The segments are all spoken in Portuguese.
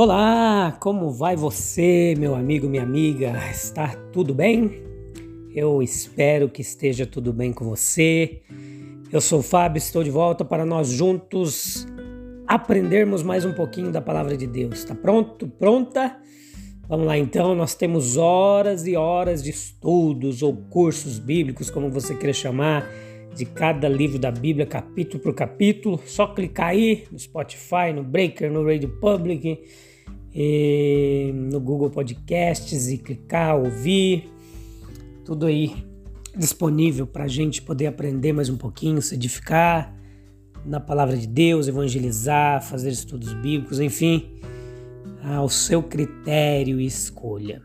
Olá, como vai você, meu amigo, minha amiga? Está tudo bem? Eu espero que esteja tudo bem com você. Eu sou o Fábio, estou de volta para nós juntos aprendermos mais um pouquinho da palavra de Deus. Está pronto? Pronta? Vamos lá então, nós temos horas e horas de estudos ou cursos bíblicos, como você queira chamar, de cada livro da Bíblia, capítulo por capítulo. Só clicar aí no Spotify, no Breaker, no Radio Public no Google Podcasts e clicar, ouvir, tudo aí disponível para a gente poder aprender mais um pouquinho, se edificar na palavra de Deus, evangelizar, fazer estudos bíblicos, enfim, ao seu critério e escolha.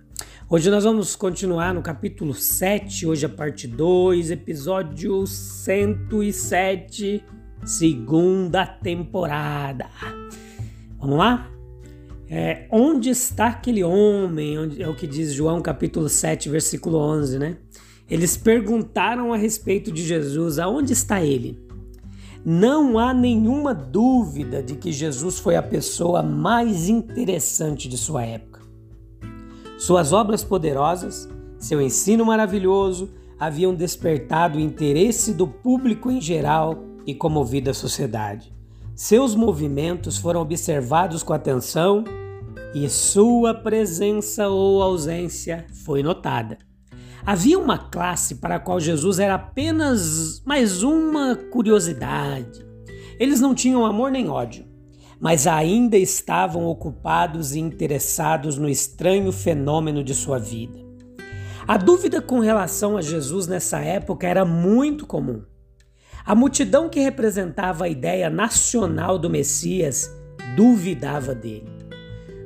Hoje nós vamos continuar no capítulo 7, hoje a parte 2, episódio 107, segunda temporada. Vamos lá? É, onde está aquele homem? É o que diz João capítulo 7, versículo 11, né? Eles perguntaram a respeito de Jesus: aonde está ele? Não há nenhuma dúvida de que Jesus foi a pessoa mais interessante de sua época. Suas obras poderosas, seu ensino maravilhoso haviam despertado o interesse do público em geral e comovido a sociedade. Seus movimentos foram observados com atenção e sua presença ou ausência foi notada. Havia uma classe para a qual Jesus era apenas mais uma curiosidade. Eles não tinham amor nem ódio, mas ainda estavam ocupados e interessados no estranho fenômeno de sua vida. A dúvida com relação a Jesus nessa época era muito comum. A multidão que representava a ideia nacional do Messias duvidava dele.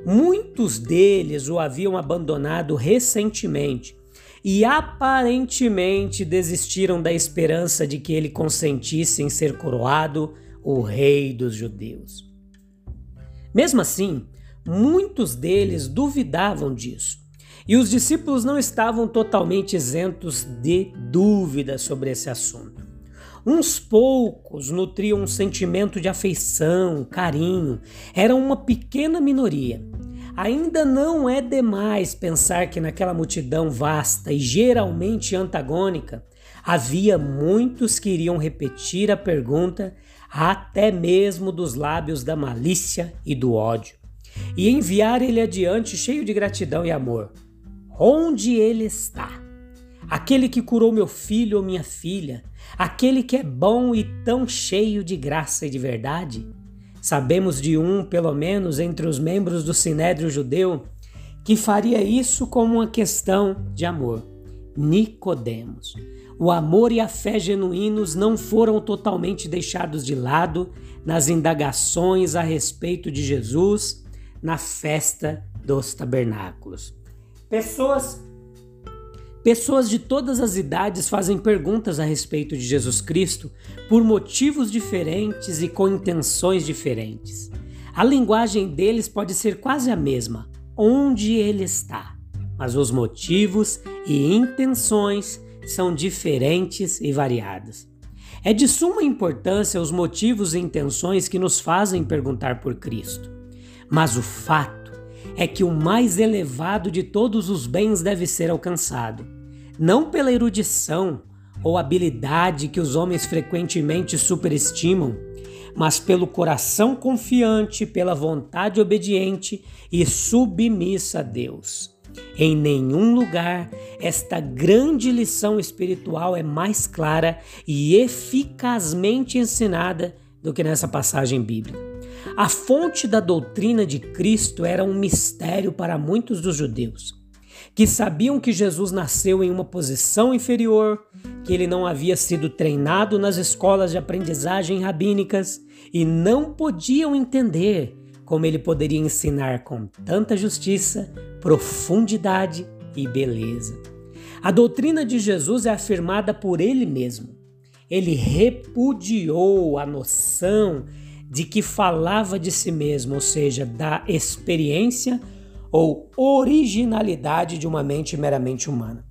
Muitos deles o haviam abandonado recentemente e aparentemente desistiram da esperança de que ele consentisse em ser coroado o rei dos judeus. Mesmo assim, muitos deles duvidavam disso. E os discípulos não estavam totalmente isentos de dúvidas sobre esse assunto. Uns poucos nutriam um sentimento de afeição, carinho, eram uma pequena minoria. Ainda não é demais pensar que naquela multidão vasta e geralmente antagônica havia muitos que iriam repetir a pergunta, até mesmo dos lábios da malícia e do ódio, e enviar ele adiante cheio de gratidão e amor. Onde ele está? Aquele que curou meu filho ou minha filha, aquele que é bom e tão cheio de graça e de verdade? Sabemos de um, pelo menos, entre os membros do Sinédrio judeu, que faria isso como uma questão de amor. Nicodemos. O amor e a fé genuínos não foram totalmente deixados de lado nas indagações a respeito de Jesus na festa dos tabernáculos. Pessoas Pessoas de todas as idades fazem perguntas a respeito de Jesus Cristo por motivos diferentes e com intenções diferentes. A linguagem deles pode ser quase a mesma, onde ele está, mas os motivos e intenções são diferentes e variadas. É de suma importância os motivos e intenções que nos fazem perguntar por Cristo. Mas o fato é que o mais elevado de todos os bens deve ser alcançado não pela erudição ou habilidade que os homens frequentemente superestimam, mas pelo coração confiante, pela vontade obediente e submissa a Deus. Em nenhum lugar esta grande lição espiritual é mais clara e eficazmente ensinada do que nessa passagem bíblica. A fonte da doutrina de Cristo era um mistério para muitos dos judeus que sabiam que Jesus nasceu em uma posição inferior, que ele não havia sido treinado nas escolas de aprendizagem rabínicas e não podiam entender como ele poderia ensinar com tanta justiça, profundidade e beleza. A doutrina de Jesus é afirmada por ele mesmo. Ele repudiou a noção de que falava de si mesmo, ou seja, da experiência ou originalidade de uma mente meramente humana.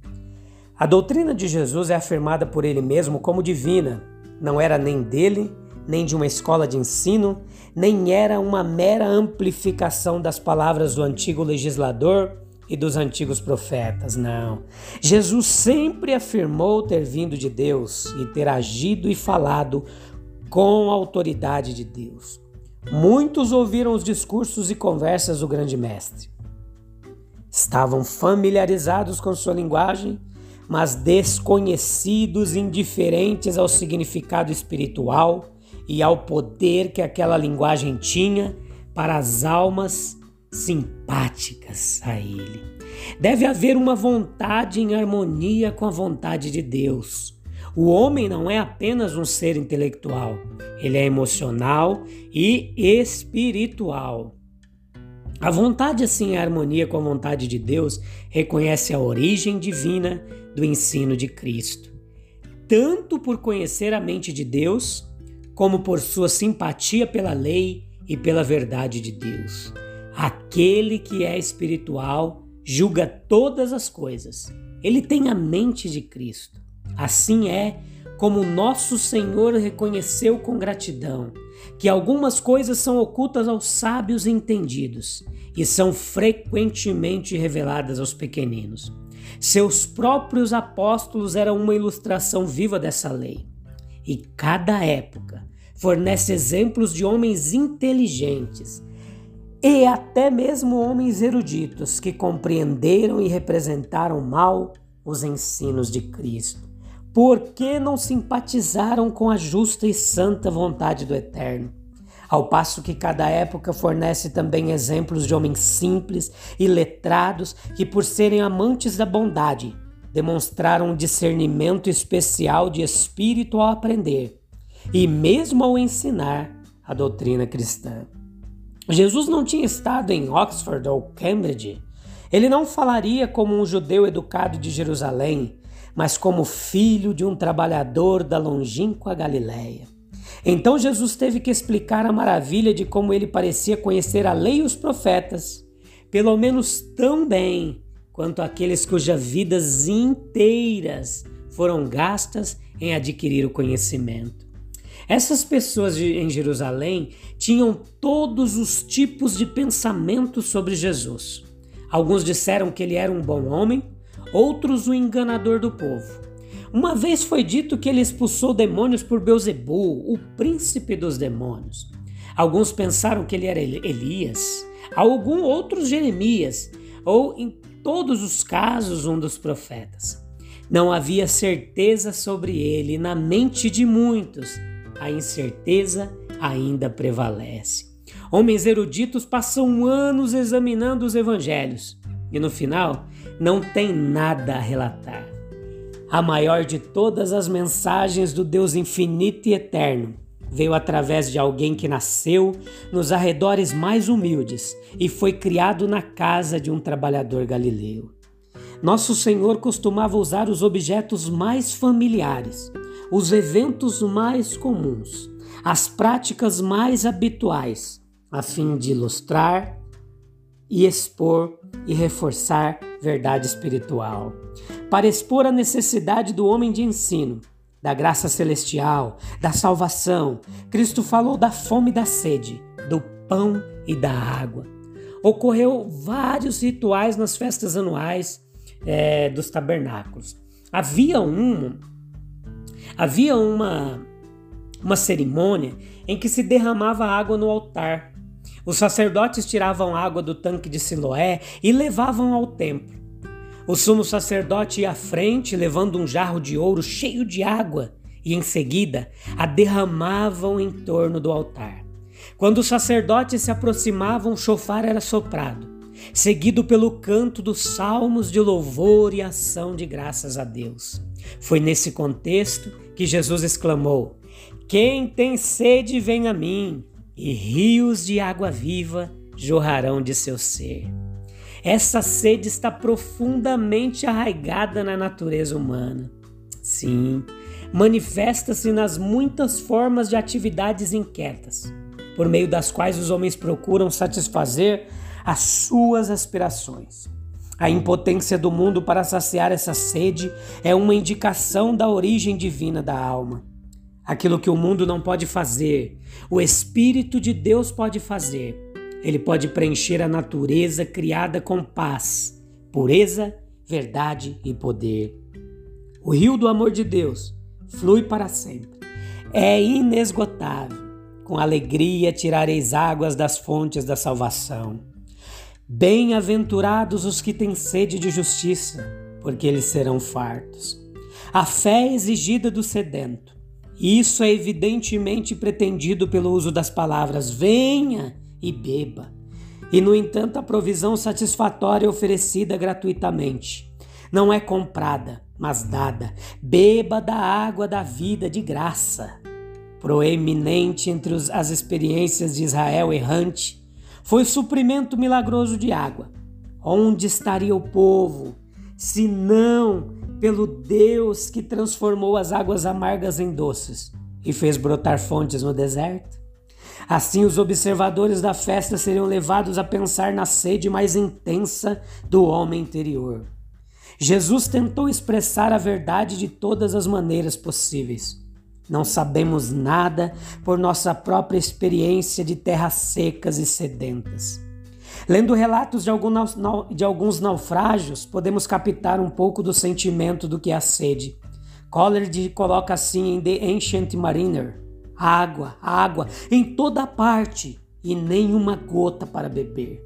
A doutrina de Jesus é afirmada por ele mesmo como divina, não era nem dele, nem de uma escola de ensino, nem era uma mera amplificação das palavras do antigo legislador e dos antigos profetas, não. Jesus sempre afirmou ter vindo de Deus e ter agido e falado com a autoridade de Deus. Muitos ouviram os discursos e conversas do grande mestre. Estavam familiarizados com sua linguagem, mas desconhecidos, indiferentes ao significado espiritual e ao poder que aquela linguagem tinha para as almas simpáticas a ele. Deve haver uma vontade em harmonia com a vontade de Deus. O homem não é apenas um ser intelectual, ele é emocional e espiritual. A vontade, assim, em harmonia com a vontade de Deus, reconhece a origem divina do ensino de Cristo, tanto por conhecer a mente de Deus, como por sua simpatia pela lei e pela verdade de Deus. Aquele que é espiritual julga todas as coisas. Ele tem a mente de Cristo. Assim é como nosso Senhor reconheceu com gratidão que algumas coisas são ocultas aos sábios entendidos e são frequentemente reveladas aos pequeninos. Seus próprios apóstolos eram uma ilustração viva dessa lei. E cada época fornece exemplos de homens inteligentes e até mesmo homens eruditos que compreenderam e representaram mal os ensinos de Cristo. Por que não simpatizaram com a justa e santa vontade do Eterno? Ao passo que cada época fornece também exemplos de homens simples e letrados que, por serem amantes da bondade, demonstraram um discernimento especial de espírito ao aprender e mesmo ao ensinar a doutrina cristã. Jesus não tinha estado em Oxford ou Cambridge. Ele não falaria como um judeu educado de Jerusalém, mas como filho de um trabalhador da longínqua Galiléia. Então Jesus teve que explicar a maravilha de como ele parecia conhecer a lei e os profetas, pelo menos tão bem quanto aqueles cujas vidas inteiras foram gastas em adquirir o conhecimento. Essas pessoas em Jerusalém tinham todos os tipos de pensamentos sobre Jesus. Alguns disseram que ele era um bom homem, outros o enganador do povo. Uma vez foi dito que ele expulsou demônios por Beuzebu, o príncipe dos demônios. Alguns pensaram que ele era Elias, alguns outros Jeremias, ou em todos os casos um dos profetas. Não havia certeza sobre ele, na mente de muitos a incerteza ainda prevalece. Homens eruditos passam anos examinando os evangelhos e no final não tem nada a relatar. A maior de todas as mensagens do Deus infinito e eterno veio através de alguém que nasceu nos arredores mais humildes e foi criado na casa de um trabalhador galileu. Nosso Senhor costumava usar os objetos mais familiares, os eventos mais comuns, as práticas mais habituais, a fim de ilustrar e expor e reforçar verdade espiritual, para expor a necessidade do homem de ensino, da graça celestial, da salvação. Cristo falou da fome e da sede, do pão e da água. Ocorreu vários rituais nas festas anuais é, dos tabernáculos. Havia um, havia uma, uma cerimônia em que se derramava água no altar os sacerdotes tiravam água do tanque de Siloé e levavam ao templo. O sumo sacerdote ia à frente, levando um jarro de ouro cheio de água, e em seguida a derramavam em torno do altar. Quando os sacerdotes se aproximavam, o chofar era soprado, seguido pelo canto dos salmos de louvor e ação de graças a Deus. Foi nesse contexto que Jesus exclamou: Quem tem sede, vem a mim, e rios de água viva jorrarão de seu ser. Essa sede está profundamente arraigada na natureza humana. Sim, manifesta-se nas muitas formas de atividades inquietas, por meio das quais os homens procuram satisfazer as suas aspirações. A impotência do mundo para saciar essa sede é uma indicação da origem divina da alma. Aquilo que o mundo não pode fazer, o Espírito de Deus pode fazer. Ele pode preencher a natureza criada com paz, pureza, verdade e poder. O rio do amor de Deus flui para sempre. É inesgotável. Com alegria tirareis águas das fontes da salvação. Bem-aventurados os que têm sede de justiça, porque eles serão fartos. A fé é exigida do sedento. Isso é evidentemente pretendido pelo uso das palavras venha e beba. E, no entanto, a provisão satisfatória é oferecida gratuitamente. Não é comprada, mas dada. Beba da água da vida de graça. Proeminente entre as experiências de Israel errante foi o suprimento milagroso de água. Onde estaria o povo, se não pelo Deus que transformou as águas amargas em doces e fez brotar fontes no deserto? Assim, os observadores da festa seriam levados a pensar na sede mais intensa do homem interior. Jesus tentou expressar a verdade de todas as maneiras possíveis. Não sabemos nada por nossa própria experiência de terras secas e sedentas. Lendo relatos de, alguns naufrágios, podemos captar um pouco do sentimento do que é a sede. Coleridge coloca assim em The Ancient Mariner: água, água em toda parte e nenhuma gota para beber.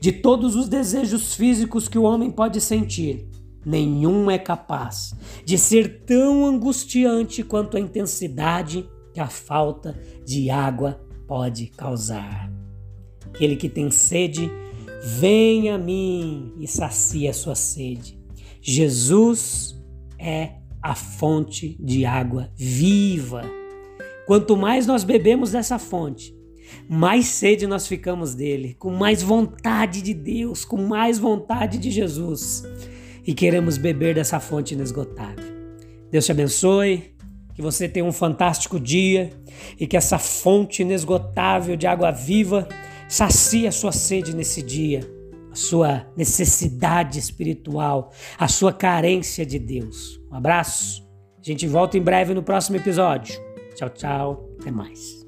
De todos os desejos físicos que o homem pode sentir, nenhum é capaz de ser tão angustiante quanto a intensidade que a falta de água pode causar. Aquele que tem sede, venha a mim e sacia a sua sede. Jesus é a fonte de água viva. Quanto mais nós bebemos dessa fonte, mais sede nós ficamos dele, com mais vontade de Deus, com mais vontade de Jesus e queremos beber dessa fonte inesgotável. Deus te abençoe, que você tenha um fantástico dia e que essa fonte inesgotável de água viva sacie a sua sede nesse dia, a sua necessidade espiritual, a sua carência de Deus. Um abraço, a gente volta em breve no próximo episódio. Tchau, tchau, até mais.